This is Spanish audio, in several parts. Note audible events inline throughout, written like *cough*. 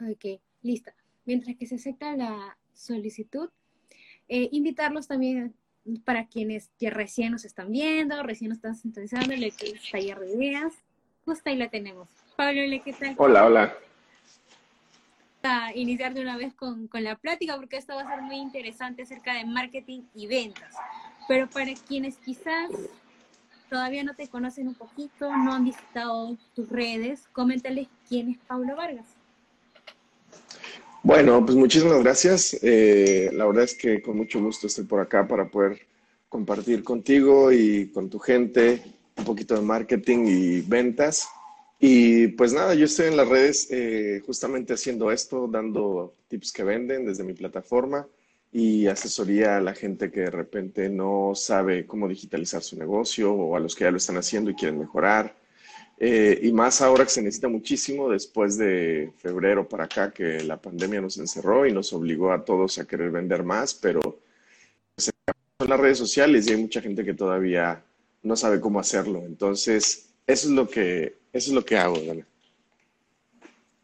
Ok, lista. Mientras que se acepta la solicitud, eh, invitarlos también para quienes que recién nos están viendo, recién nos están sintonizando, es Taller de Ideas. Justo ahí la tenemos. Pablo, ¿qué tal? Hola, hola. A iniciar de una vez con, con la plática porque esto va a ser muy interesante acerca de marketing y ventas. Pero para quienes quizás todavía no te conocen un poquito, no han visitado tus redes, coméntales quién es Pablo Vargas. Bueno, pues muchísimas gracias. Eh, la verdad es que con mucho gusto estoy por acá para poder compartir contigo y con tu gente un poquito de marketing y ventas. Y pues nada, yo estoy en las redes eh, justamente haciendo esto, dando tips que venden desde mi plataforma y asesoría a la gente que de repente no sabe cómo digitalizar su negocio o a los que ya lo están haciendo y quieren mejorar. Eh, y más ahora que se necesita muchísimo después de febrero para acá que la pandemia nos encerró y nos obligó a todos a querer vender más, pero se en las redes sociales y hay mucha gente que todavía no sabe cómo hacerlo. Entonces, eso es lo que, eso es lo que hago.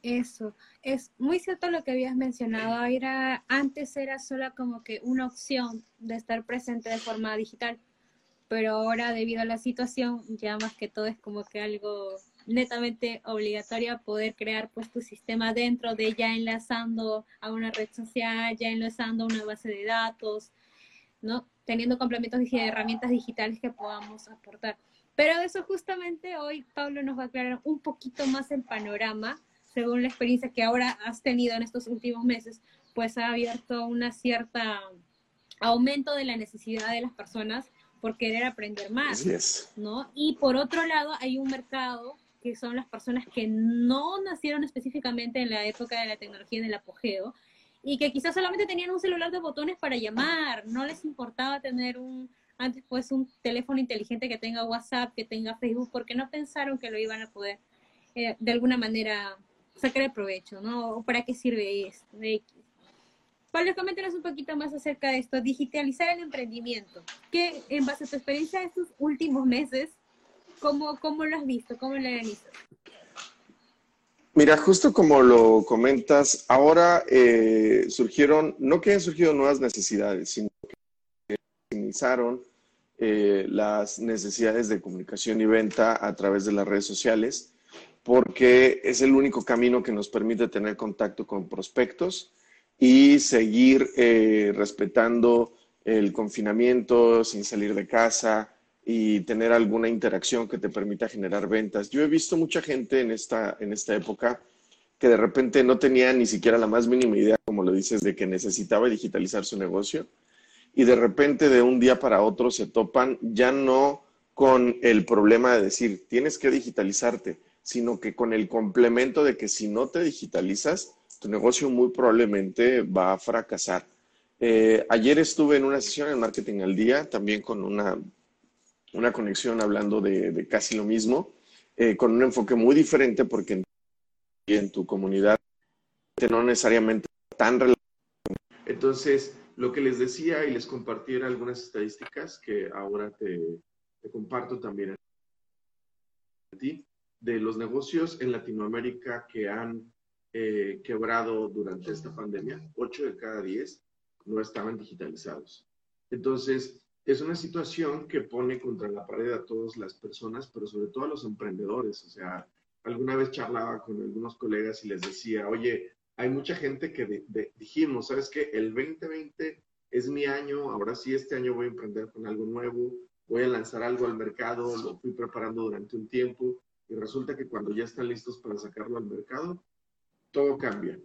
Eso, es muy cierto lo que habías mencionado, era, antes era solo como que una opción de estar presente de forma digital, pero ahora debido a la situación ya más que todo es como que algo netamente obligatorio poder crear pues tu sistema dentro de ya enlazando a una red social, ya enlazando a una base de datos, ¿no? Teniendo complementos de herramientas digitales que podamos aportar. Pero eso justamente hoy Pablo nos va a aclarar un poquito más el panorama según la experiencia que ahora has tenido en estos últimos meses, pues ha abierto una cierta aumento de la necesidad de las personas por querer aprender más, ¿no? Y por otro lado, hay un mercado que son las personas que no nacieron específicamente en la época de la tecnología en el apogeo y que quizás solamente tenían un celular de botones para llamar, no les importaba tener un antes pues un teléfono inteligente que tenga WhatsApp, que tenga Facebook, porque no pensaron que lo iban a poder eh, de alguna manera sacar el provecho, ¿no? ¿O para qué sirve esto? Pablo, coméntanos un poquito más acerca de esto, digitalizar el emprendimiento. ¿Qué, en base a tu experiencia de estos últimos meses, cómo, cómo lo has visto, cómo lo analizas? Mira, justo como lo comentas, ahora eh, surgieron, no que han surgido nuevas necesidades, sino que iniciaron eh, las necesidades de comunicación y venta a través de las redes sociales porque es el único camino que nos permite tener contacto con prospectos y seguir eh, respetando el confinamiento sin salir de casa y tener alguna interacción que te permita generar ventas. Yo he visto mucha gente en esta, en esta época que de repente no tenía ni siquiera la más mínima idea, como lo dices, de que necesitaba digitalizar su negocio y de repente de un día para otro se topan ya no con el problema de decir, tienes que digitalizarte, sino que con el complemento de que si no te digitalizas, tu negocio muy probablemente va a fracasar. Eh, ayer estuve en una sesión en Marketing al Día, también con una, una conexión hablando de, casi lo mismo, eh, con un enfoque muy diferente porque en, tu comunidad no necesariamente tan relevante. Entonces, lo que les decía y les compartiera algunas estadísticas que ahora te comparto también a ti de los negocios en Latinoamérica que han eh, quebrado durante esta pandemia, 8 de cada 10 no estaban digitalizados. Entonces, es una situación que pone contra la pared a todas las personas, pero sobre todo a los emprendedores. O sea, alguna vez charlaba con algunos colegas y les decía, oye, hay mucha gente que dijimos, ¿sabes qué? El 2020 es mi año, ahora sí, este año voy a emprender con algo nuevo, voy a lanzar algo al mercado, lo fui preparando durante un tiempo y resulta que cuando ya están listos para sacarlo al mercado, todo cambia.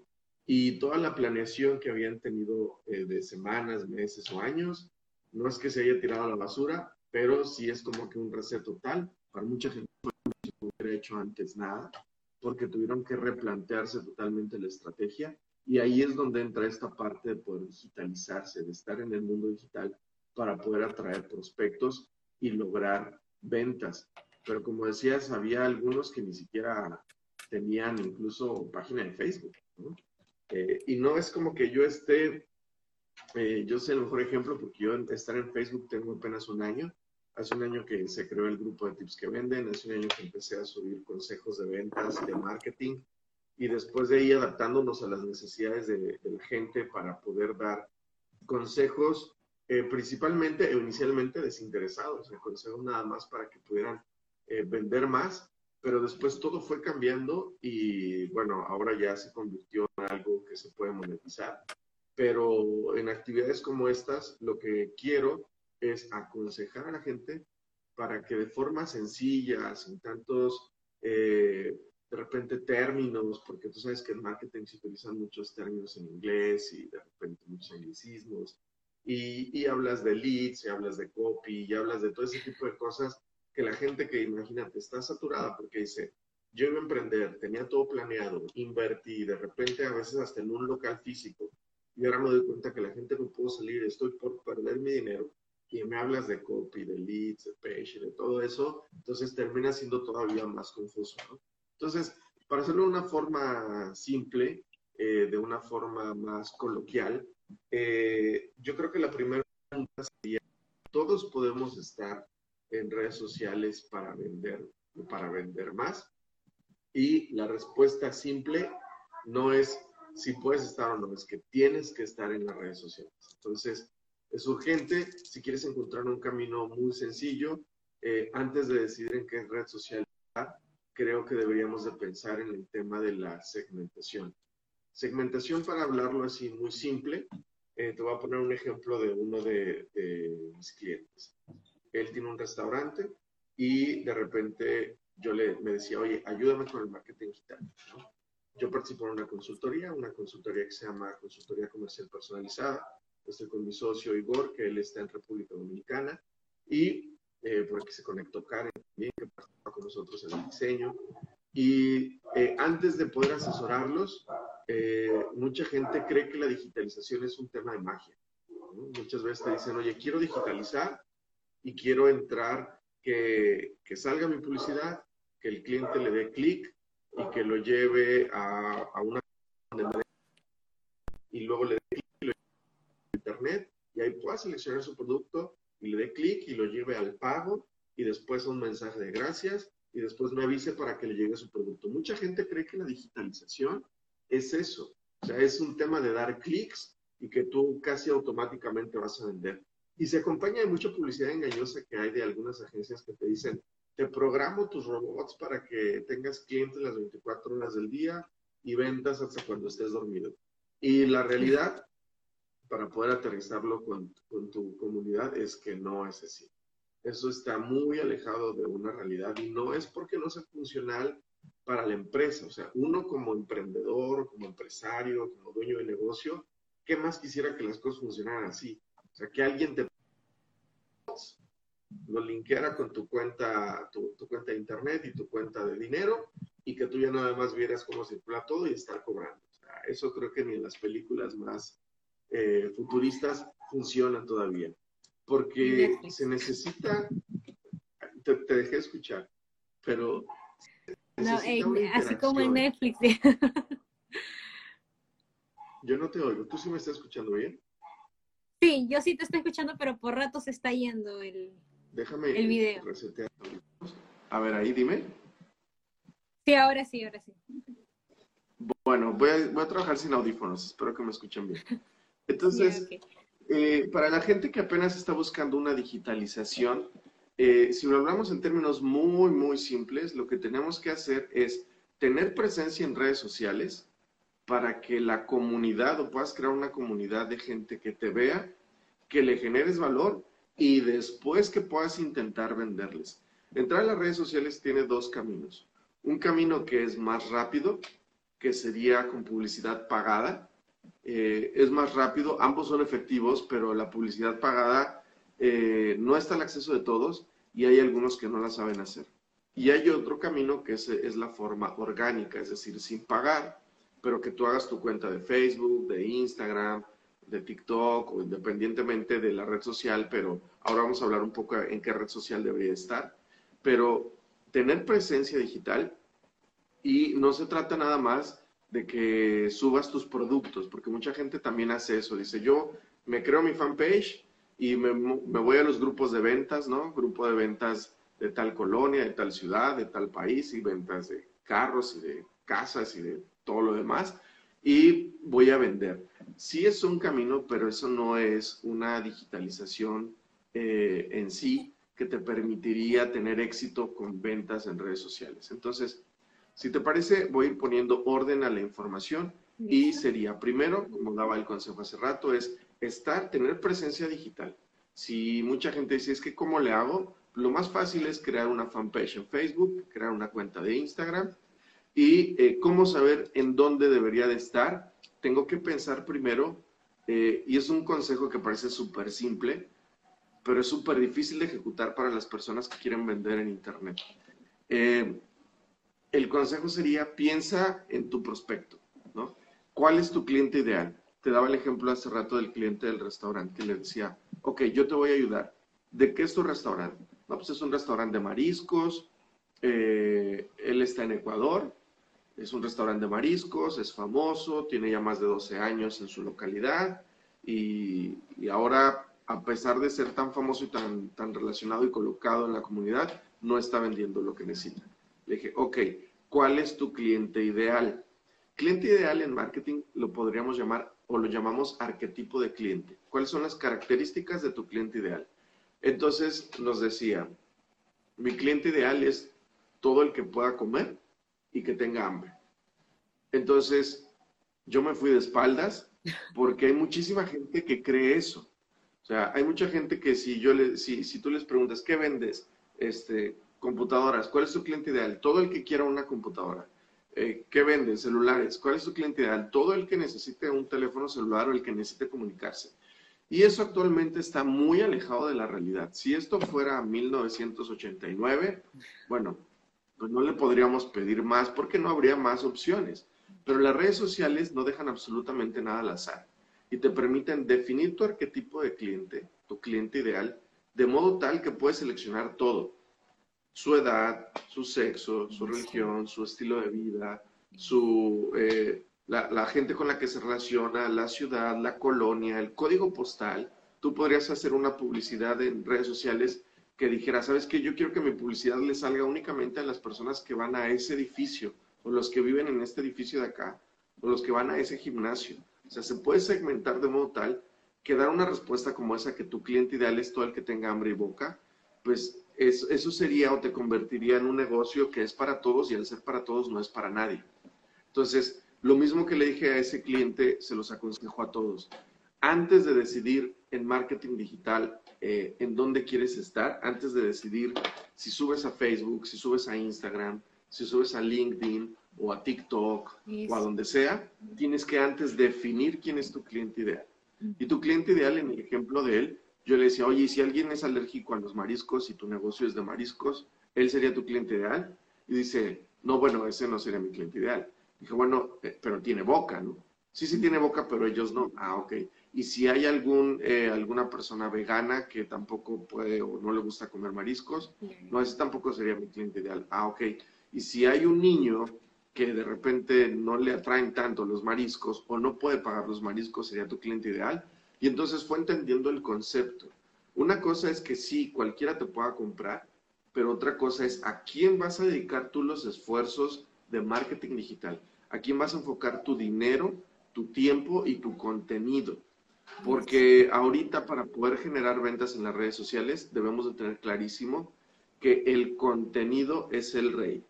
Y toda la planeación que habían tenido eh, de semanas, meses o años, no es que se haya tirado a la basura, pero sí es como que un reset total. Para mucha gente no hubiera hecho antes nada, porque tuvieron que replantearse totalmente la estrategia. Y ahí es donde entra esta parte de poder digitalizarse, de estar en el mundo digital para poder atraer prospectos y lograr ventas pero como decías, había algunos que ni siquiera tenían incluso página de Facebook. Eh, y no es como que yo esté, eh, yo sé el mejor ejemplo porque yo estar en Facebook tengo apenas un año. Hace un año que se creó el grupo de tips que venden, hace un año que empecé a subir consejos de ventas, de marketing. y después de ahí adaptándonos a las necesidades de, la gente para poder dar consejos eh, principalmente o inicialmente desinteresados, consejos nada más para que pudieran eh, vender más, pero después todo fue cambiando y bueno, ahora ya se convirtió en algo que se puede monetizar. Pero en actividades como estas, lo que quiero es aconsejar a la gente para que de forma sencilla, sin tantos eh, de repente términos, porque tú sabes que en marketing se utilizan muchos términos en inglés y de repente muchos anglicismos, y, y, hablas de leads, y hablas de copy, y hablas de todo ese tipo de cosas que la gente que imagínate está saturada porque dice, yo iba a emprender, tenía todo planeado, invertí, de repente a veces hasta en un local físico, y ahora me doy cuenta que la gente no pudo salir, estoy por perder mi dinero, y me hablas de copy, de leads, de page, de todo eso, entonces termina siendo todavía más confuso. Entonces, para hacerlo de una forma simple, eh, de una forma más coloquial, eh, yo creo que la primera pregunta sería, ¿todos podemos estar en redes sociales para vender, para vender más? Y la respuesta simple no es si puedes estar o no, es que tienes que estar en las redes sociales. Entonces, es urgente, si quieres encontrar un camino muy sencillo, eh, antes de decidir en qué red social estar, creo que deberíamos de pensar en el tema de la segmentación. Segmentación, para hablarlo así muy simple, eh, te voy a poner un ejemplo de uno de, mis clientes. Él tiene un restaurante y de repente yo le, me decía, oye, ayúdame con el marketing digital. Yo participo en una consultoría, una consultoría que se llama Consultoría Comercial Personalizada. Estoy con mi socio Igor, que él está en República Dominicana, y eh, porque se conectó Karen también, que participa con nosotros en el diseño. Y eh, antes de poder asesorarlos, eh, mucha gente cree que la digitalización es un tema de magia. Muchas veces te dicen, oye, quiero digitalizar y quiero entrar, que, que salga mi publicidad, que el cliente le dé clic y que lo lleve a, a una y luego le dé clic a internet y ahí pueda seleccionar su producto y le dé clic y lo lleve al pago y después un mensaje de gracias y después me avise para que le llegue su producto. Mucha gente cree que la digitalización es eso, o sea, es un tema de dar clics y que tú casi automáticamente vas a vender. Y se acompaña de mucha publicidad engañosa que hay de algunas agencias que te dicen, te programo tus robots para que tengas clientes las 24 horas del día y ventas hasta cuando estés dormido. Y la realidad para poder aterrizarlo con, tu comunidad es que no es así. Eso está muy alejado de una realidad y no es porque no sea funcional para la empresa. O sea, uno como emprendedor, como empresario, como dueño de negocio, ¿qué más quisiera que las cosas funcionaran así? O sea, que alguien te lo linkeara con tu cuenta, tu, cuenta de internet y tu cuenta de dinero y que tú ya nada más vieras cómo circula todo y estar cobrando. O sea, eso creo que ni en las películas más eh, futuristas funcionan todavía. Porque se necesita, te, dejé escuchar, pero... No, así como en Netflix. *laughs* yo no te oigo, ¿tú sí me estás escuchando bien? Sí, yo sí te estoy escuchando, pero por rato se está yendo el, Déjame el video. A ver, ahí dime. Sí, ahora sí, ahora sí. Bueno, voy a, voy a trabajar sin audífonos, espero que me escuchen bien. *laughs* Entonces, eh, para la gente que apenas está buscando una digitalización, eh, si lo hablamos en términos muy, muy simples, lo que tenemos que hacer es tener presencia en redes sociales para que la comunidad o puedas crear una comunidad de gente que te vea, que le generes valor y después que puedas intentar venderles. Entrar a las redes sociales tiene dos caminos. Un camino que es más rápido, que sería con publicidad pagada, eh, es más rápido, ambos son efectivos, pero la publicidad pagada eh, no está al acceso de todos y hay algunos que no la saben hacer. Y hay otro camino que es, es la forma orgánica, es decir, sin pagar, pero que tú hagas tu cuenta de Facebook, de Instagram, de TikTok o independientemente de la red social, pero ahora vamos a hablar un poco en qué red social debería estar. Pero tener presencia digital y no se trata nada más de que subas tus productos, porque mucha gente también hace eso. Dice, yo me creo mi fanpage y me, voy a los grupos de ventas, ¿no? Grupo de ventas de tal colonia, de tal ciudad, de tal país, y ventas de carros y de casas y de todo lo demás y voy a vender. Sí es un camino, pero eso no es una digitalización eh, en sí que te permitiría tener éxito con ventas en redes sociales. Entonces, si te parece, voy a ir poniendo orden a la información y sería primero, como daba el consejo hace rato, es estar, tener presencia digital. Si mucha gente dice, es que ¿cómo le hago? Lo más fácil es crear una fanpage en Facebook, crear una cuenta de Instagram y eh, cómo saber en dónde debería de estar. Tengo que pensar primero, eh, y es un consejo que parece súper simple, pero es súper difícil de ejecutar para las personas que quieren vender en Internet. Eh, el consejo sería, piensa en tu prospecto, ¿no? ¿Cuál es tu cliente ideal? Te daba el ejemplo hace rato del cliente del restaurante que le decía, ok, yo te voy a ayudar. ¿De qué es tu restaurante? No, pues es un restaurante de mariscos, eh, él está en Ecuador, es un restaurante de mariscos, es famoso, tiene ya más de 12 años en su localidad y, y ahora a pesar de ser tan famoso y tan, tan relacionado y colocado en la comunidad, no está vendiendo lo que necesita. Le dije, ok, ¿cuál es tu cliente ideal? Cliente ideal en marketing lo podríamos llamar o lo llamamos arquetipo de cliente. ¿Cuáles son las características de tu cliente ideal? Entonces nos decía, mi cliente ideal es todo el que pueda comer y que tenga hambre. Entonces yo me fui de espaldas porque hay muchísima gente que cree eso. O sea, hay mucha gente que si yo le, si, si tú les preguntas, ¿qué vendes? Este, computadoras, ¿cuál es tu cliente ideal? Todo el que quiera una computadora. Eh, ¿Qué vendes? Celulares, ¿cuál es tu cliente ideal? Todo el que necesite un teléfono celular o el que necesite comunicarse. Y eso actualmente está muy alejado de la realidad. Si esto fuera 1989, bueno, pues no le podríamos pedir más porque no habría más opciones. Pero las redes sociales no dejan absolutamente nada al azar y te permiten definir tu arquetipo de cliente, tu cliente ideal, de modo tal que puedes seleccionar todo. Su edad, su sexo, su religión, su estilo de vida, su, eh, la, la, gente con la que se relaciona, la ciudad, la colonia, el código postal. Tú podrías hacer una publicidad en redes sociales que dijera, ¿sabes qué? Yo quiero que mi publicidad le salga únicamente a las personas que van a ese edificio, o los que viven en este edificio de acá, o los que van a ese gimnasio. O sea, se puede segmentar de modo tal que dar una respuesta como esa, que tu cliente ideal es todo el que tenga hambre y boca, pues eso sería o te convertiría en un negocio que es para todos y al ser para todos no es para nadie. Entonces, lo mismo que le dije a ese cliente, se los aconsejo a todos. Antes de decidir en marketing digital eh, en dónde quieres estar, antes de decidir si subes a Facebook, si subes a Instagram, si subes a LinkedIn o a TikTok o a donde sea, tienes que antes definir quién es tu cliente ideal. Y tu cliente ideal, en el ejemplo de él, yo le decía, oye, si alguien es alérgico a los mariscos y tu negocio es de mariscos, ¿él sería tu cliente ideal? Y dice, no, bueno, ese no sería mi cliente ideal. Dije, bueno, eh, pero tiene boca, ¿no? Sí, sí tiene boca, pero ellos no. Ah, ok. Y si hay algún, eh, alguna persona vegana que tampoco puede o no le gusta comer mariscos, no, ese tampoco sería mi cliente ideal. Ah, ok. Y si hay un niño que de repente no le atraen tanto los mariscos o no puede pagar los mariscos, sería tu cliente ideal. Y entonces fue entendiendo el concepto. Una cosa es que sí, cualquiera te pueda comprar, pero otra cosa es a quién vas a dedicar tú los esfuerzos de marketing digital, a quién vas a enfocar tu dinero, tu tiempo y tu contenido. Porque ahorita para poder generar ventas en las redes sociales debemos de tener clarísimo que el contenido es el rey.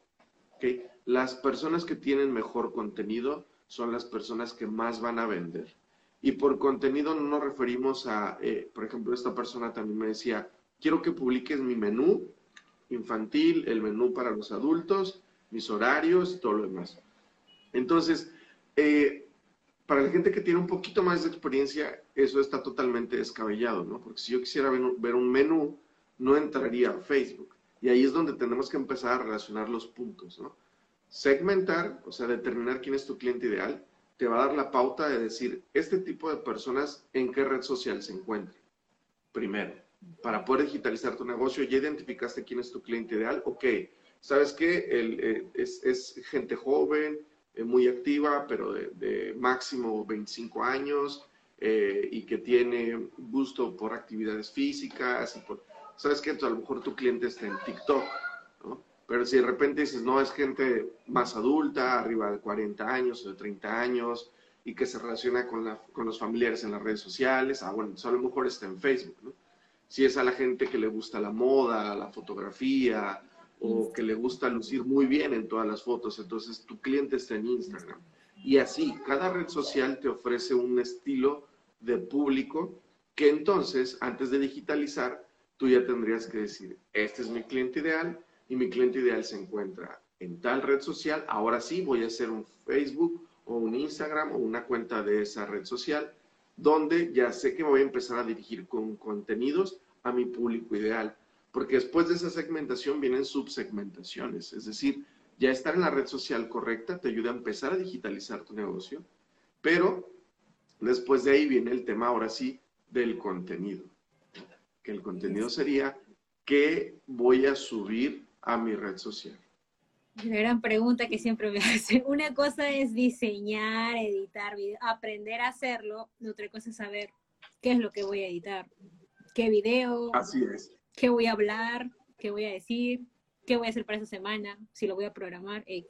¿okay? las personas que tienen mejor contenido son las personas que más van a vender. Y por contenido no nos referimos a, eh, por ejemplo, esta persona también me decía, quiero que publiques mi menú infantil, el menú para los adultos, mis horarios y todo lo demás. Entonces, eh, para la gente que tiene un poquito más de experiencia, eso está totalmente descabellado, ¿no? Porque si yo quisiera ver, un menú, no entraría a Facebook. Y ahí es donde tenemos que empezar a relacionar los puntos, ¿no? Segmentar, o sea, determinar quién es tu cliente ideal, te va a dar la pauta de decir, este tipo de personas, ¿en qué red social se encuentra? Primero, para poder digitalizar tu negocio, ya identificaste quién es tu cliente ideal, ok, ¿sabes qué? Eh, es, gente joven, eh, muy activa, pero de, máximo 25 años eh, y que tiene gusto por actividades físicas. Y por, ¿Sabes qué? a lo mejor tu cliente está en TikTok, ¿no? Pero si de repente dices, no, es gente más adulta, arriba de 40 años o de 30 años, y que se relaciona con, la, con los familiares en las redes sociales, ah, bueno, a lo mejor está en Facebook, ¿no? Si es a la gente que le gusta la moda, la fotografía, o que le gusta lucir muy bien en todas las fotos, entonces tu cliente está en Instagram. Y así, cada red social te ofrece un estilo de público que entonces, antes de digitalizar, tú ya tendrías que decir, este es mi cliente ideal y mi cliente ideal se encuentra en tal red social, ahora sí voy a hacer un Facebook o un Instagram o una cuenta de esa red social, donde ya sé que me voy a empezar a dirigir con contenidos a mi público ideal, porque después de esa segmentación vienen subsegmentaciones, es decir, ya estar en la red social correcta te ayuda a empezar a digitalizar tu negocio, pero después de ahí viene el tema ahora sí del contenido, que el contenido sería qué voy a subir a mi red social. Una gran pregunta que siempre me *laughs* hacen. Una cosa es diseñar, editar, aprender a hacerlo. otra cosa es saber qué es lo que voy a editar, qué video, Así es. Qué voy a hablar, qué voy a decir, qué voy a hacer para esa semana, si lo voy a programar, X.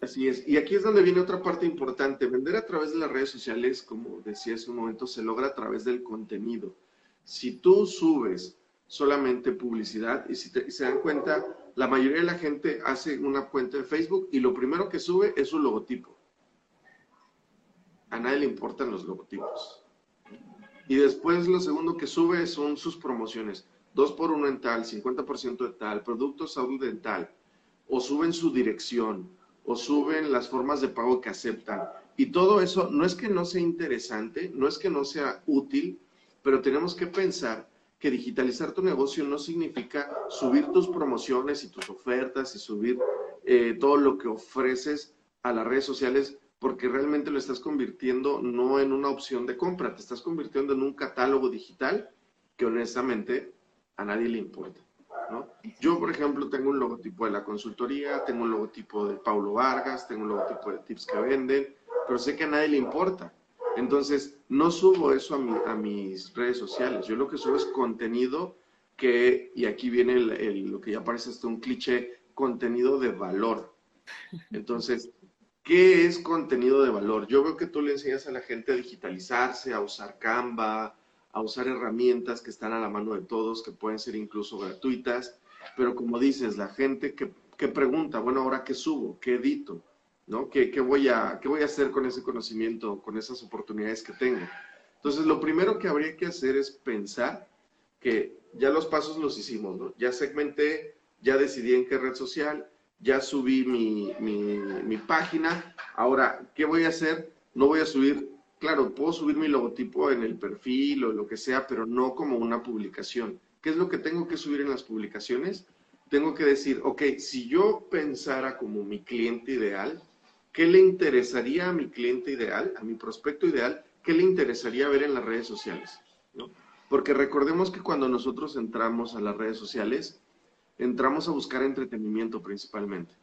Así es. Y aquí es donde viene otra parte importante. Vender a través de las redes sociales, como decía hace un momento, se logra a través del contenido. Si tú subes solamente publicidad y si, si se dan cuenta, la mayoría de la gente hace una cuenta de Facebook y lo primero que sube es su logotipo. A nadie le importan los logotipos. Y después lo segundo que sube son sus promociones. Dos por uno en tal, 50% de tal, productos salud dental. O suben su dirección, o suben las formas de pago que aceptan. Y todo eso no es que no sea interesante, no es que no sea útil, pero tenemos que pensar que digitalizar tu negocio no significa subir tus promociones y tus ofertas y subir eh, todo lo que ofreces a las redes sociales porque realmente lo estás convirtiendo no en una opción de compra, te estás convirtiendo en un catálogo digital que honestamente a nadie le importa. ¿no? Yo, por ejemplo, tengo un logotipo de la consultoría, tengo un logotipo de Paulo Vargas, tengo un logotipo de tips que venden, pero sé que a nadie le importa. Entonces, no subo eso a, mis redes sociales. Yo lo que subo es contenido que, y aquí viene lo que ya parece hasta un cliché, contenido de valor. Entonces, ¿qué es contenido de valor? Yo veo que tú le enseñas a la gente a digitalizarse, a usar Canva, a usar herramientas que están a la mano de todos, que pueden ser incluso gratuitas, pero como dices, la gente que, que pregunta, bueno, ahora qué subo, qué edito, ¿no? ¿Qué, voy a, ¿Qué voy a hacer con ese conocimiento, con esas oportunidades que tengo? Entonces, lo primero que habría que hacer es pensar que ya los pasos los hicimos, ¿no? Ya segmenté, ya decidí en qué red social, ya subí mi, mi, página. Ahora, ¿qué voy a hacer? No voy a subir, claro, puedo subir mi logotipo en el perfil o lo que sea, pero no como una publicación. ¿Qué es lo que tengo que subir en las publicaciones? Tengo que decir, ok, si yo pensara como mi cliente ideal, ¿Qué le interesaría a mi cliente ideal, a mi prospecto ideal? ¿Qué le interesaría ver en las redes sociales? Porque recordemos que cuando nosotros entramos a las redes sociales, entramos a buscar entretenimiento principalmente.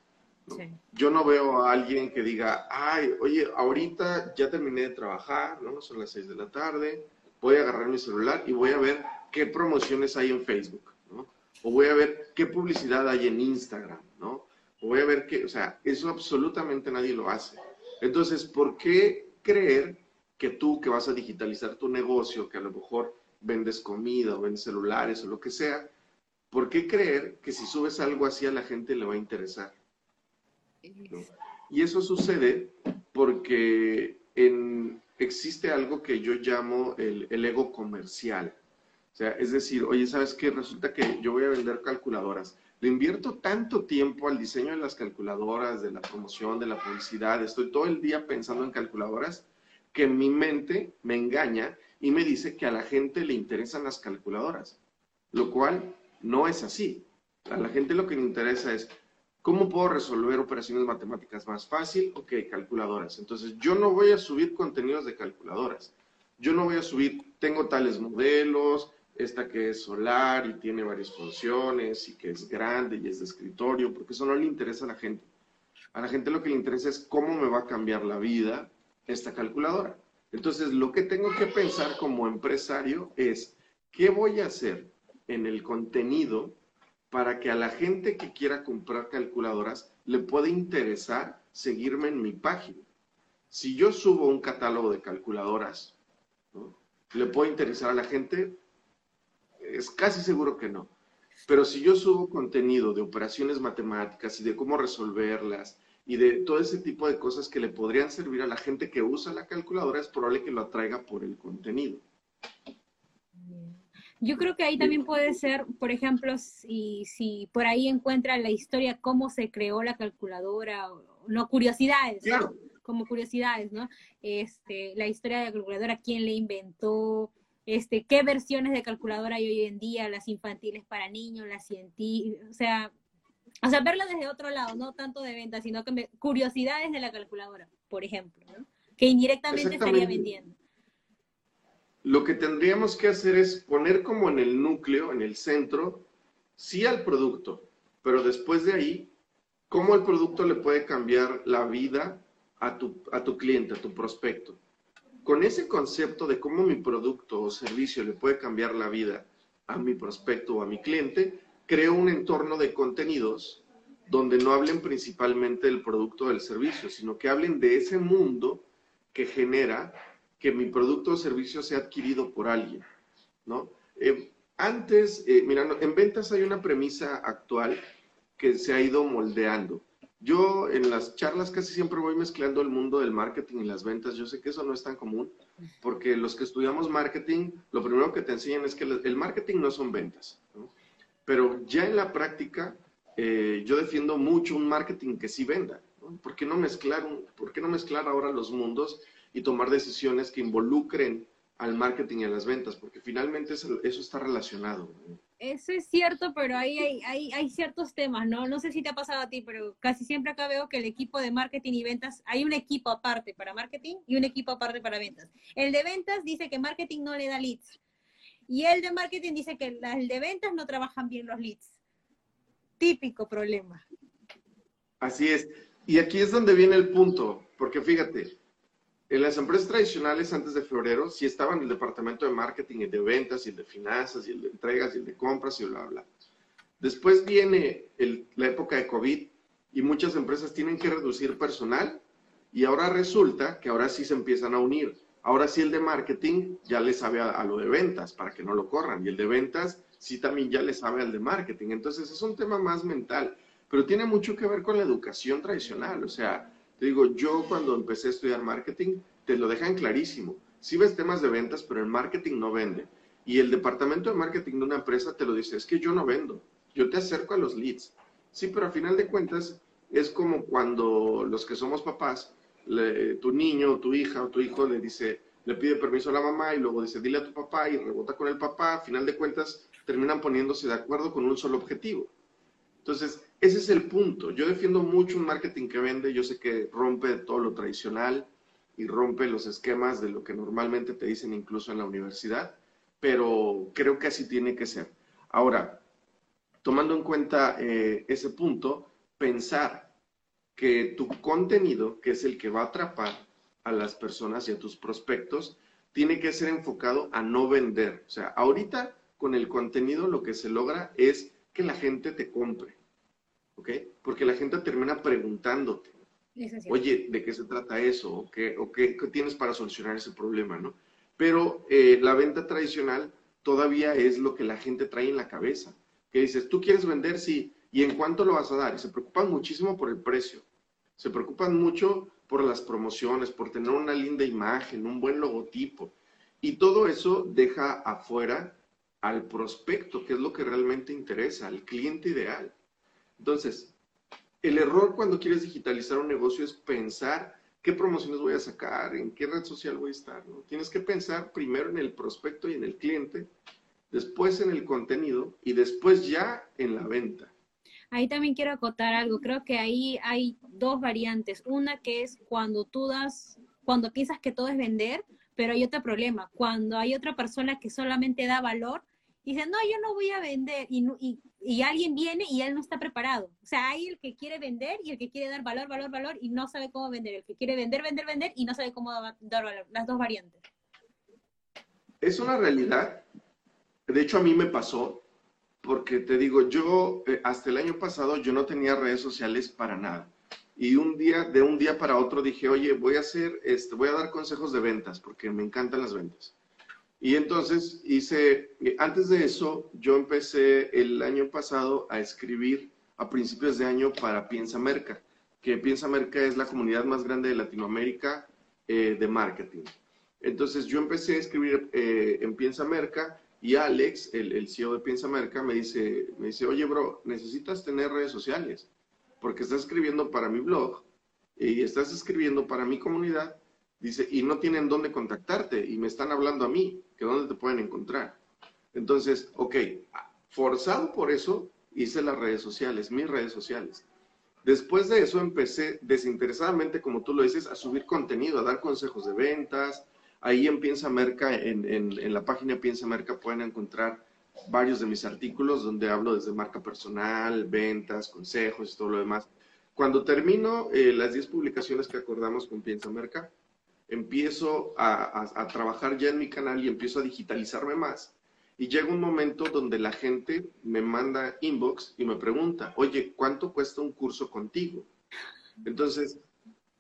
Yo no veo a alguien que diga, ay, oye, ahorita ya terminé de trabajar, ¿no? Son las seis de la tarde, voy a agarrar mi celular y voy a ver qué promociones hay en Facebook, ¿no? O voy a ver qué publicidad hay en Instagram, ¿no? voy a ver que, o sea, eso absolutamente nadie lo hace. Entonces, ¿por qué creer que tú que vas a digitalizar tu negocio, que a lo mejor vendes comida o vendes celulares o lo que sea, ¿por qué creer que si subes algo así a la gente le va a interesar? Y eso sucede porque existe algo que yo llamo el, el ego comercial. O sea, es decir, oye, ¿sabes qué? Resulta que yo voy a vender calculadoras le invierto tanto tiempo al diseño de las calculadoras, de la promoción, de la publicidad, estoy todo el día pensando en calculadoras, que mi mente me engaña y me dice que a la gente le interesan las calculadoras, lo cual no es así. A la gente lo que le interesa es cómo puedo resolver operaciones matemáticas más fácil, ok, calculadoras. Entonces yo no voy a subir contenidos de calculadoras. Yo no voy a subir, tengo tales modelos, esta que es solar y tiene varias funciones y que es grande y es de escritorio, porque eso no le interesa a la gente. A la gente lo que le interesa es cómo me va a cambiar la vida esta calculadora. Entonces, lo que tengo que pensar como empresario es, ¿qué voy a hacer en el contenido para que a la gente que quiera comprar calculadoras le pueda interesar seguirme en mi página. Si yo subo un catálogo de calculadoras, ¿le puede interesar a la gente? Es casi seguro que no. Pero si yo subo contenido de operaciones matemáticas y de cómo resolverlas y de todo ese tipo de cosas que le podrían servir a la gente que usa la calculadora, es probable que lo atraiga por el contenido. Yo creo que ahí también puede ser, por ejemplo, si, si por ahí encuentra la historia, cómo se creó la calculadora, no curiosidades, como curiosidades, ¿no? Este, la historia de la calculadora, quién le inventó, este, qué versiones de calculadora hay hoy en día, las infantiles para niños, las científicas, o sea, o sea, verla desde otro lado, no tanto de venta, sino que curiosidades de la calculadora, por ejemplo, ¿no? que indirectamente estaría vendiendo. Lo que tendríamos que hacer es poner como en el núcleo, en el centro, sí al producto, pero después de ahí, cómo el producto le puede cambiar la vida a tu, a tu cliente, a tu prospecto. Con ese concepto de cómo mi producto o servicio le puede cambiar la vida a mi prospecto o a mi cliente, creo un entorno de contenidos donde no hablen principalmente del producto o del servicio, sino que hablen de ese mundo que genera que mi producto o servicio sea adquirido por alguien, ¿no? Eh, antes, eh, mira, en ventas hay una premisa actual que se ha ido moldeando. Yo en las charlas casi siempre voy mezclando el mundo del marketing y las ventas. Yo sé que eso no es tan común, porque los que estudiamos marketing, lo primero que te enseñan es que el marketing no son ventas. Pero ya en la práctica, eh, yo defiendo mucho un marketing que sí venda. ¿Por, qué no mezclar ¿Por qué no mezclar ahora los mundos y tomar decisiones que involucren al marketing y a las ventas, porque finalmente eso, está relacionado. Eso es cierto, pero ahí hay, hay, hay, ciertos temas, ¿no? No sé si te ha pasado a ti, pero casi siempre acá veo que el equipo de marketing y ventas, hay un equipo aparte para marketing y un equipo aparte para ventas. El de ventas dice que marketing no le da leads y el de marketing dice que el de ventas no trabajan bien los leads. Típico problema. Así es. Y aquí es donde viene el punto, porque fíjate, en las empresas tradicionales antes de febrero sí estaban el departamento de marketing y de ventas y el de finanzas y el de entregas y el de compras y bla, bla. Después viene la época de COVID y muchas empresas tienen que reducir personal y ahora resulta que ahora sí se empiezan a unir. Ahora sí el de marketing ya le sabe a, a, lo de ventas para que no lo corran y el de ventas sí también ya le sabe al de marketing. Entonces es un tema más mental, pero tiene mucho que ver con la educación tradicional. O sea, te digo, yo cuando empecé a estudiar marketing, te lo dejan clarísimo. Sí ves temas de ventas, pero el marketing no vende. Y el departamento de marketing de una empresa te lo dice, es que yo no vendo, yo te acerco a los leads. Sí, pero a final de cuentas es como cuando los que somos papás, tu niño, tu hija o tu hijo le dice, le pide permiso a la mamá y luego dice, dile a tu papá y rebota con el papá, a final de cuentas terminan poniéndose de acuerdo con un solo objetivo. Entonces, ese es el punto. Yo defiendo mucho un marketing que vende, yo sé que rompe todo lo tradicional y rompe los esquemas de lo que normalmente te dicen incluso en la universidad, pero creo que así tiene que ser. Ahora, tomando en cuenta eh, ese punto, pensar que tu contenido, que es el que va a atrapar a las personas y a tus prospectos, tiene que ser enfocado a no vender. O sea, ahorita con el contenido lo que se logra es que la gente te compre. ¿Ok? Porque la gente termina preguntándote. Oye, ¿de qué se trata eso? ¿O qué, o qué, tienes para solucionar ese problema? ¿no? Pero eh, la venta tradicional todavía es lo que la gente trae en la cabeza. Que dices, tú quieres vender, sí, ¿y en cuánto lo vas a dar? Y se preocupan muchísimo por el precio. Se preocupan mucho por las promociones, por tener una linda imagen, un buen logotipo. Y todo eso deja afuera al prospecto, que es lo que realmente interesa, al cliente ideal. Entonces, el error cuando quieres digitalizar un negocio es pensar qué promociones voy a sacar, en qué red social voy a estar. Tienes que pensar primero en el prospecto y en el cliente, después en el contenido y después ya en la venta. Ahí también quiero acotar algo. Creo que ahí hay dos variantes. Una que es cuando tú das, cuando piensas que todo es vender, pero hay otro problema. Cuando hay otra persona que solamente da valor dice, no, yo no voy a vender, y, y, y, alguien viene y él no está preparado. O sea, hay el que quiere vender y el que quiere dar valor, valor, valor, y no sabe cómo vender. El que quiere vender, vender, vender, y no sabe cómo dar valor. Las dos variantes. Es una realidad. De hecho, a mí me pasó, porque te digo, yo eh, hasta el año pasado yo no tenía redes sociales para nada. Y un día, de un día para otro dije, oye, voy a hacer, este, voy a dar consejos de ventas, porque me encantan las ventas. Y entonces hice, eh, antes de eso, yo empecé el año pasado a escribir a principios de año para Piensa Merca, que Piensa Merca es la comunidad más grande de Latinoamérica eh, de marketing. Entonces yo empecé a escribir eh, en Piensa Merca y Alex, el, el, CEO de Piensa Merca, me dice, me dice, oye, bro, necesitas tener redes sociales, porque estás escribiendo para mi blog y estás escribiendo para mi comunidad, dice, y no tienen dónde contactarte y me están hablando a mí, que dónde te pueden encontrar. Entonces, ok, forzado por eso, hice las redes sociales, mis redes sociales. Después de eso empecé desinteresadamente, como tú lo dices, a subir contenido, a dar consejos de ventas, Ahí en Piensa Merca, en, en, la página Piensa Merca pueden encontrar varios de mis artículos donde hablo desde marca personal, ventas, consejos y todo lo demás. Cuando termino eh, las 10 publicaciones que acordamos con Piensa Merca, empiezo a, trabajar ya en mi canal y empiezo a digitalizarme más. Y llega un momento donde la gente me manda inbox y me pregunta, oye, ¿cuánto cuesta un curso contigo? Entonces,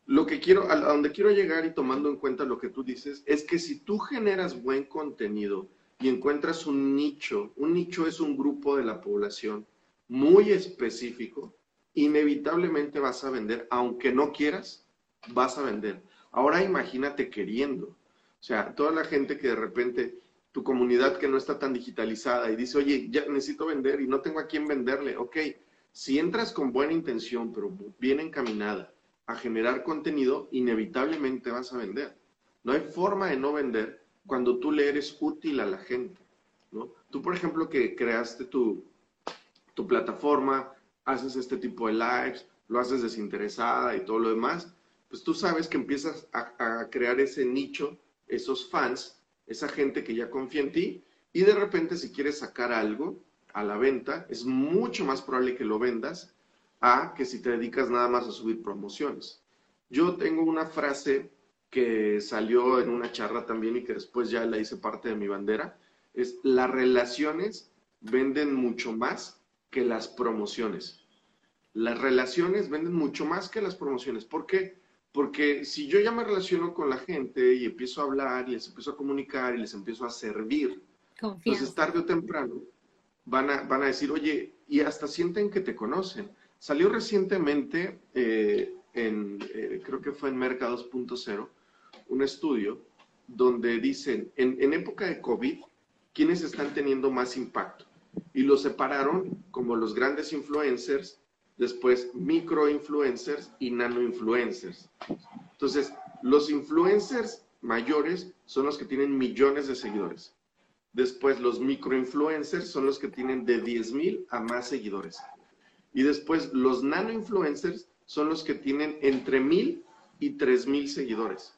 lo que quiero, a donde quiero llegar y tomando en cuenta lo que tú dices, es que si tú generas buen contenido y encuentras un nicho, un nicho es un grupo de la población muy específico, inevitablemente vas a vender, aunque no quieras, vas a vender. Ahora imagínate queriendo. O sea, toda la gente que de repente, tu comunidad que no está tan digitalizada y dice, oye, ya necesito vender y no tengo a quién venderle. Ok, si entras con buena intención, pero bien encaminada, a generar contenido, inevitablemente vas a vender. No hay forma de no vender cuando tú le eres útil a la gente. ¿no? Tú, por ejemplo, que creaste tu, tu plataforma, haces este tipo de lives, lo haces desinteresada y todo lo demás, pues tú sabes que empiezas a, crear ese nicho, esos fans, esa gente que ya confía en ti, y de repente si quieres sacar algo a la venta, es mucho más probable que lo vendas a que si te dedicas nada más a subir promociones. Yo tengo una frase que salió en una charla también y que después ya la hice parte de mi bandera, es las relaciones venden mucho más que las promociones. Las relaciones venden mucho más que las promociones. ¿Por qué? Porque si yo ya me relaciono con la gente y empiezo a hablar y les empiezo a comunicar y les empiezo a servir, entonces tarde o temprano van a, van a decir, oye, y hasta sienten que te conocen. Salió recientemente, eh, en, eh, creo que fue en Merca 2.0, un estudio donde dicen, en, en época de COVID, ¿quiénes están teniendo más impacto? Y lo separaron como los grandes influencers, después micro influencers y nano influencers. Entonces, los influencers mayores son los que tienen millones de seguidores. Después, los micro influencers son los que tienen de 10 mil a más seguidores. Y después los nano influencers son los que tienen entre mil y tres mil seguidores.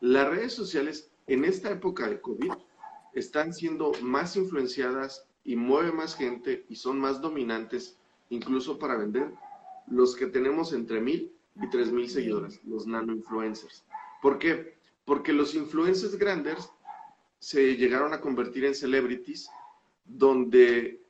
Las redes sociales en esta época de COVID están siendo más influenciadas y mueve más gente y son más dominantes incluso para vender los que tenemos entre mil y tres mil seguidores, los nano influencers. ¿Por qué? Porque los influencers grandes se llegaron a convertir en celebrities donde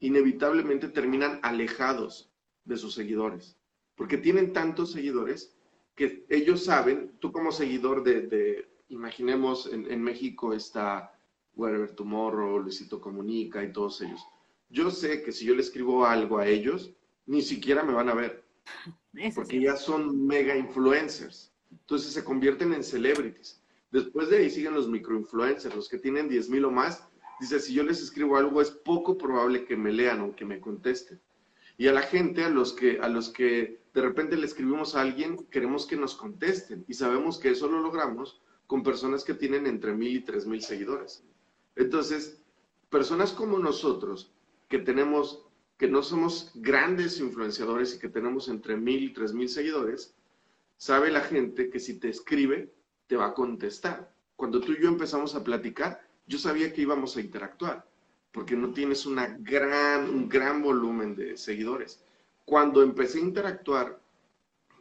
inevitablemente terminan alejados de sus seguidores, porque tienen tantos seguidores que ellos saben, tú como seguidor de, imaginemos, en, México está Whatever Tomorrow, Luisito Comunica y todos ellos. Yo sé que si yo le escribo algo a ellos, ni siquiera me van a ver, *laughs* porque ya son mega influencers. Entonces se convierten en celebrities. Después de ahí siguen los microinfluencers, los que tienen 10 mil o más, Dice, si yo les escribo algo, es poco probable que me lean o que me contesten. Y a la gente, a los que, a los que de repente le escribimos a alguien, queremos que nos contesten. Y sabemos que eso lo logramos con personas que tienen entre mil y tres mil seguidores. Entonces, personas como nosotros, que tenemos, que no somos grandes influenciadores y que tenemos entre mil y tres mil seguidores, sabe la gente que si te escribe, te va a contestar. Cuando tú y yo empezamos a platicar, yo sabía que íbamos a interactuar, porque no tienes una gran, un gran volumen de seguidores. Cuando empecé a interactuar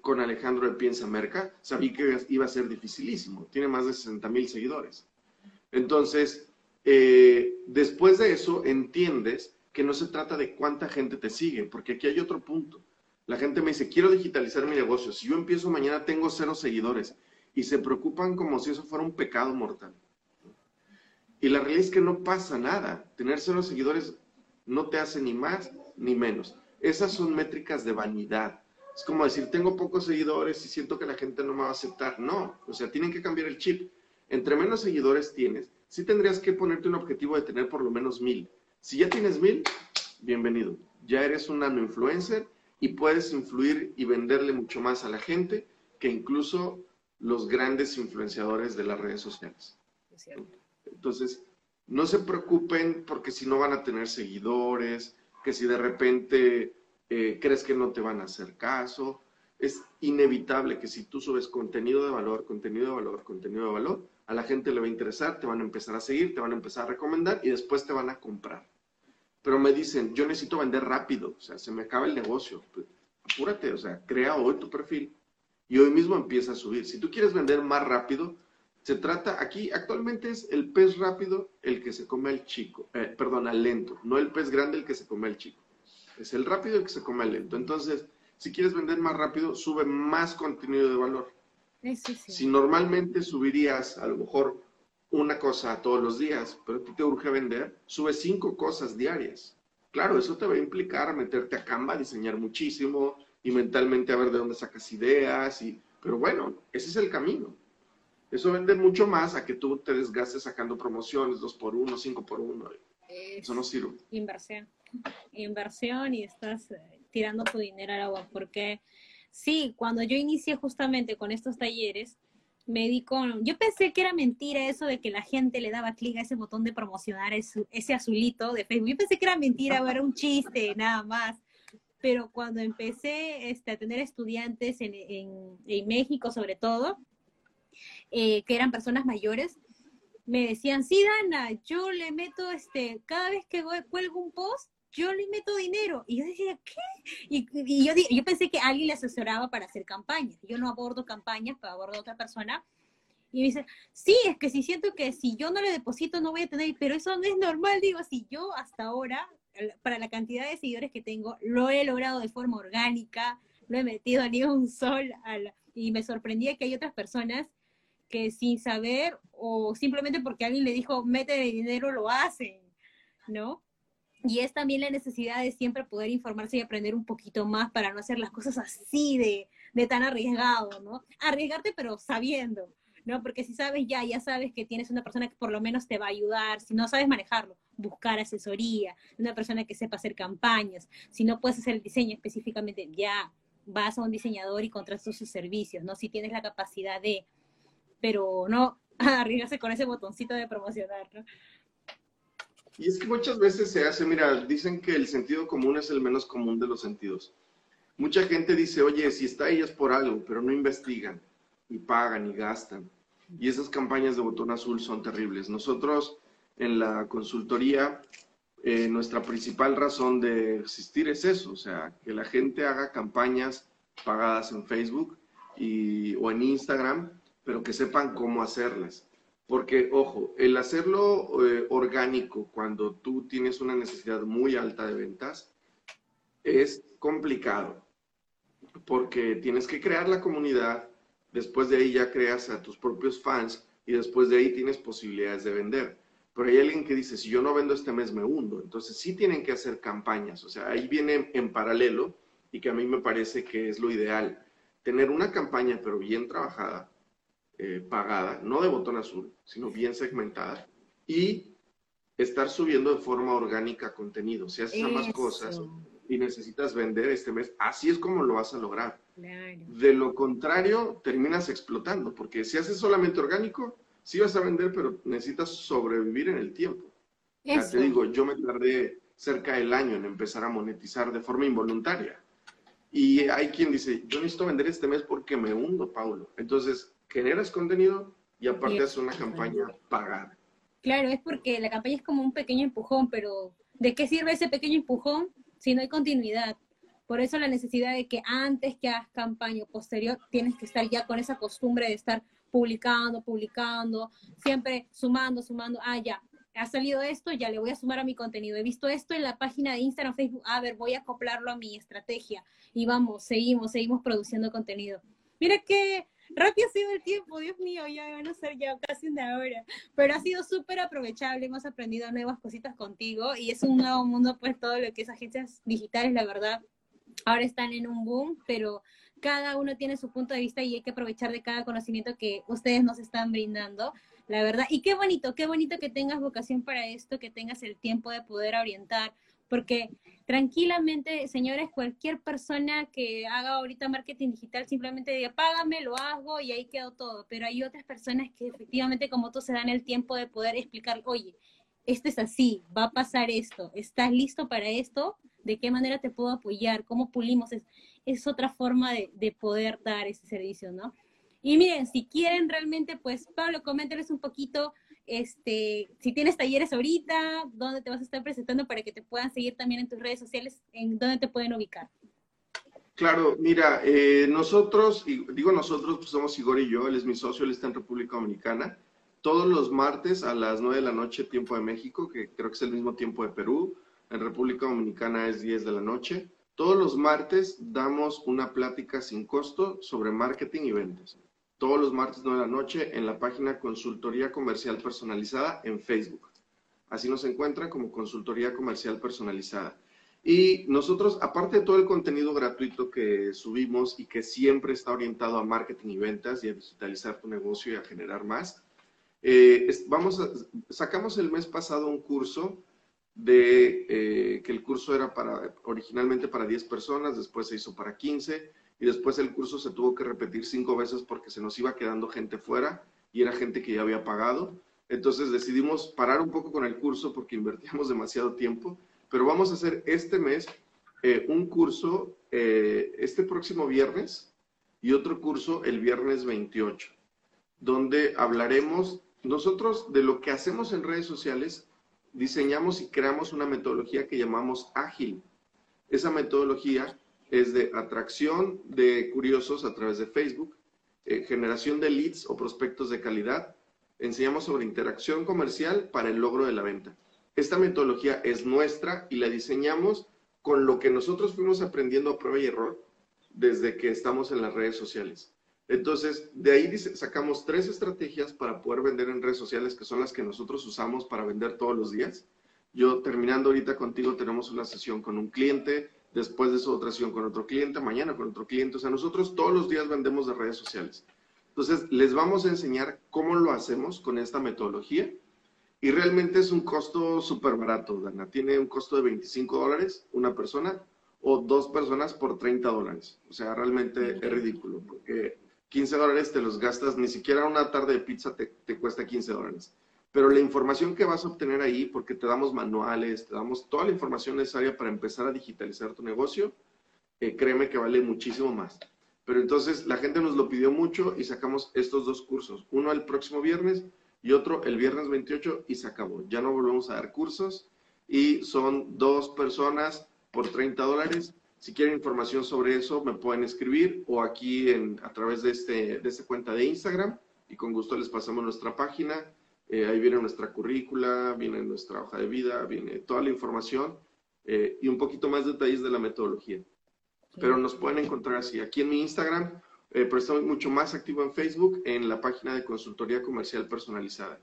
con Alejandro de Piensa Merca, sabía que iba a ser dificilísimo. Tiene más de 60 mil seguidores. Entonces, eh, después de eso, entiendes que no se trata de cuánta gente te sigue, porque aquí hay otro punto. La gente me dice, quiero digitalizar mi negocio. Si yo empiezo mañana, tengo cero seguidores. Y se preocupan como si eso fuera un pecado mortal. Y la realidad es que no pasa nada. Tener cero seguidores no te hace ni más ni menos. Esas son métricas de vanidad. Es como decir, tengo pocos seguidores y siento que la gente no me va a aceptar. No, o sea, tienen que cambiar el chip. Entre menos seguidores tienes, sí tendrías que ponerte un objetivo de tener por lo menos mil. Si ya tienes mil, bienvenido. Ya eres un nano influencer y puedes influir y venderle mucho más a la gente que incluso los grandes influenciadores de las redes sociales. Entonces, no se preocupen porque si no van a tener seguidores, que si de repente eh, crees que no te van a hacer caso. Es inevitable que si tú subes contenido de valor, contenido de valor, contenido de valor, a la gente le va a interesar, te van a empezar a seguir, te van a empezar a recomendar y después te van a comprar. Pero me dicen, yo necesito vender rápido, o sea, se me acaba el negocio. Pues, apúrate, o sea, crea hoy tu perfil y hoy mismo empieza a subir. Si tú quieres vender más rápido, se trata, aquí actualmente es el pez rápido el que se come al chico, eh, perdón, al lento, no el pez grande el que se come al chico. Es el rápido el que se come al lento. Entonces, si quieres vender más rápido, sube más contenido de valor. Si normalmente subirías a lo mejor una cosa todos los días, pero a ti te urge vender, sube cinco cosas diarias. Claro, eso te va a implicar meterte a Canva, diseñar muchísimo y mentalmente a ver de dónde sacas ideas. Y, pero bueno, ese es el camino. Eso vende mucho más a que tú te desgastes sacando promociones, dos por uno, cinco por uno. Eso no sirve. Inversión. Inversión y estás eh, tirando tu dinero al agua porque Sí, cuando yo inicié justamente con estos talleres, me di con, yo pensé que era mentira eso de que la gente le daba clic a ese botón de promocionar ese, azulito de Facebook. Yo pensé que era mentira, era un chiste, nada más. Pero cuando empecé este, a tener estudiantes en, México, sobre todo, eh, que eran personas mayores, me decían, sí, Dana, yo le meto, este, cada vez que cuelgo un post, yo le meto dinero. Y yo decía, ¿qué? Y, yo, yo pensé que alguien le asesoraba para hacer campañas. Yo no abordo campañas, pero abordo a otra persona. Y me dice, sí, es que si siento que si yo no le deposito no voy a tener, pero eso no es normal. Digo, si yo hasta ahora, para la cantidad de seguidores que tengo, lo he logrado de forma orgánica, no he metido ni un sol. y me sorprendía que hay otras personas que sin saber o simplemente porque alguien le dijo, mete dinero, lo hacen, ¿no? Y es también la necesidad de siempre poder informarse y aprender un poquito más para no hacer las cosas así de, de tan arriesgado, ¿no? Arriesgarte pero sabiendo, ¿no? Porque si sabes ya, ya sabes que tienes una persona que por lo menos te va a ayudar, si no sabes manejarlo, buscar asesoría, una persona que sepa hacer campañas, si no puedes hacer el diseño específicamente, ya vas a un diseñador y contratas sus servicios, ¿no? Si tienes la capacidad de, pero no *laughs* arriesgarse con ese botoncito de promocionar, ¿no? Y es que muchas veces se hace, mira, dicen que el sentido común es el menos común de los sentidos. Mucha gente dice, oye, si está ahí es por algo, pero no investigan, y pagan, y gastan. Y esas campañas de botón azul son terribles. Nosotros en la consultoría, eh, nuestra principal razón de existir es eso, o sea, que la gente haga campañas pagadas en Facebook y, o en Instagram, pero que sepan cómo hacerlas. Porque, ojo, el hacerlo eh, orgánico cuando tú tienes una necesidad muy alta de ventas es complicado. Porque tienes que crear la comunidad, después de ahí ya creas a tus propios fans y después de ahí tienes posibilidades de vender. Pero hay alguien que dice, si yo no vendo este mes me hundo. Entonces sí tienen que hacer campañas. O sea, ahí viene en paralelo y que a mí me parece que es lo ideal. Tener una campaña pero bien trabajada eh, pagada, no de botón azul, sino bien segmentada, y estar subiendo de forma orgánica contenido. Si haces ambas cosas y necesitas vender este mes, así es como lo vas a lograr. De lo contrario, terminas explotando, porque si haces solamente orgánico, sí vas a vender, pero necesitas sobrevivir en el tiempo. Ya te digo, yo me tardé cerca del año en empezar a monetizar de forma involuntaria. Y hay quien dice, yo necesito vender este mes porque me hundo, Paulo. Entonces, generas contenido y aparte haces una campaña pagada. Claro, es porque la campaña es como un pequeño empujón, pero ¿de qué sirve ese pequeño empujón si no hay continuidad? Por eso la necesidad de que antes que hagas campaña o posterior, tienes que estar ya con esa costumbre de estar publicando, publicando, siempre sumando, sumando, ah, ya, ha salido esto, ya le voy a sumar a mi contenido. He visto esto en la página de Instagram, Facebook, a ver, voy a acoplarlo a mi estrategia. Y vamos, seguimos, seguimos produciendo contenido. Mira qué rápido ha sido el tiempo, Dios mío, ya van a ser ya casi una hora. Pero ha sido súper aprovechable, hemos aprendido nuevas cositas contigo y es un nuevo mundo, pues todo lo que es agencias digitales, la verdad, ahora están en un boom, pero cada uno tiene su punto de vista y hay que aprovechar de cada conocimiento que ustedes nos están brindando la verdad. Y qué bonito, qué bonito que tengas vocación para esto, que tengas el tiempo de poder orientar, porque tranquilamente, señores, cualquier persona que haga ahorita marketing digital simplemente diga, págame, lo hago y ahí quedó todo. Pero hay otras personas que efectivamente, como tú, se dan el tiempo de poder explicar, oye, esto es así, va a pasar esto, ¿estás listo para esto? ¿De qué manera te puedo apoyar? ¿Cómo pulimos? Es, es otra forma de, de poder dar ese servicio, ¿no? Y miren, si quieren realmente, pues Pablo, coméntales un poquito, este, si tienes talleres ahorita, dónde te vas a estar presentando para que te puedan seguir también en tus redes sociales, en dónde te pueden ubicar. Claro, mira, eh, nosotros, digo nosotros, pues somos Igor y yo, él es mi socio, él está en República Dominicana. Todos los martes a las 9 de la noche, tiempo de México, que creo que es el mismo tiempo de Perú. En República Dominicana es 10 de la noche. Todos los martes damos una plática sin costo sobre marketing y ventas todos los martes 9 de la noche en la página Consultoría Comercial Personalizada en Facebook. Así nos encuentran como Consultoría Comercial Personalizada. Y nosotros, aparte de todo el contenido gratuito que subimos y que siempre está orientado a marketing y ventas y a digitalizar tu negocio y a generar más, eh, vamos sacamos el mes pasado un curso de eh, que el curso era para originalmente para 10 personas, después se hizo para 15 y después el curso se tuvo que repetir cinco veces porque se nos iba quedando gente fuera y era gente que ya había pagado. Entonces decidimos parar un poco con el curso porque invertíamos *laughs* demasiado tiempo, pero vamos a hacer este mes eh, un curso eh, este próximo viernes y otro curso el viernes 28, donde hablaremos nosotros de lo que hacemos en redes sociales, diseñamos y creamos una metodología que llamamos ágil. Esa metodología es de atracción de curiosos a través de Facebook, eh, generación de leads o prospectos de calidad. Enseñamos sobre interacción comercial para el logro de la venta. Esta metodología es nuestra y la diseñamos con lo que nosotros fuimos aprendiendo a prueba y error desde que estamos en las redes sociales. Entonces, de ahí sacamos tres estrategias para poder vender en redes sociales, que son las que nosotros usamos para vender todos los días. Yo terminando ahorita contigo, tenemos una sesión con un cliente, después de su otra sesión con otro cliente, mañana con otro cliente. O sea, nosotros todos los días vendemos de redes sociales. Entonces, les vamos a enseñar cómo lo hacemos con esta metodología. Y realmente es un costo súper barato, Dana. Tiene un costo de 25 dólares una persona o dos personas por 30 dólares. O sea, realmente es ridículo, porque 15 dólares te los gastas, ni siquiera una tarde de pizza te, te cuesta 15 dólares pero la información que vas a obtener ahí, porque te damos manuales, te damos toda la información necesaria para empezar a digitalizar tu negocio, eh, créeme que vale muchísimo más. Pero entonces la gente nos lo pidió mucho y sacamos estos dos cursos, uno el próximo viernes y otro el viernes 28 y se acabó. Ya no volvemos a dar cursos y son dos personas por 30 dólares. Si quieren información sobre eso, me pueden escribir o aquí en, a través de, este, de esta cuenta de Instagram y con gusto les pasamos nuestra página eh, ahí viene nuestra currícula, viene nuestra hoja de vida, viene toda la información eh, y un poquito más detalles de la metodología. Pero nos pueden encontrar así, aquí en mi Instagram, eh, pero estoy mucho más activo en Facebook, en la página de consultoría comercial personalizada.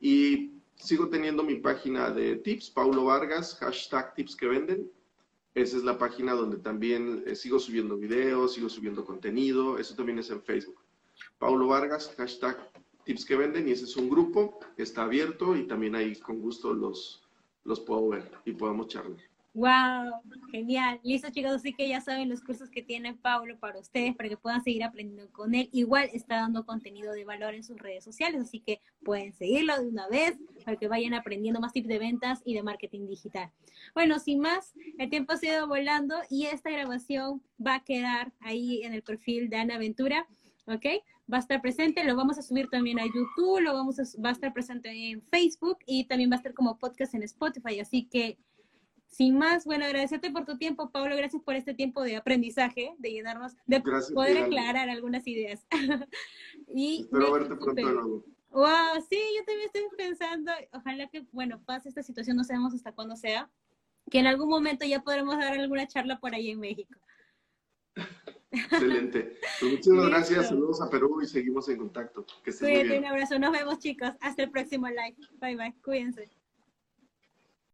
Y sigo teniendo mi página de tips, Paulo Vargas, hashtag tips que venden. Esa es la página donde también sigo subiendo videos, sigo subiendo contenido, eso también es en Facebook. Paulo Vargas, hashtag tips que venden y ese es un grupo que está abierto y también ahí con gusto los, los puedo ver y podemos charlar. Wow, genial. Listo chicos, así que ya saben los cursos que tiene Pablo para ustedes, para que puedan seguir aprendiendo con él. Igual está dando contenido de valor en sus redes sociales, así que pueden seguirlo de una vez para que vayan aprendiendo más tips de ventas y de marketing digital. Bueno, sin más, el tiempo ha ido volando y esta grabación va a quedar ahí en el perfil de Ana Ventura, ¿ok? va a estar presente, lo vamos a subir también a YouTube, lo vamos a, va a estar presente en Facebook y también va a estar como podcast en Spotify. Así que, sin más, bueno, agradecerte por tu tiempo, Pablo, gracias por este tiempo de aprendizaje, de llenarnos, de poder aclarar algunas ideas. *laughs* y Espero verte pronto de nuevo. Wow, sí, yo también estoy pensando, ojalá que, bueno, pase esta situación, no sabemos hasta cuándo sea, que en algún momento ya podremos dar alguna charla por ahí en México. *laughs* Excelente. Pues muchísimas gracias, saludos a Perú y seguimos en contacto. Que Cuídate, un abrazo, nos vemos chicos, hasta el próximo live. Bye bye, cuídense.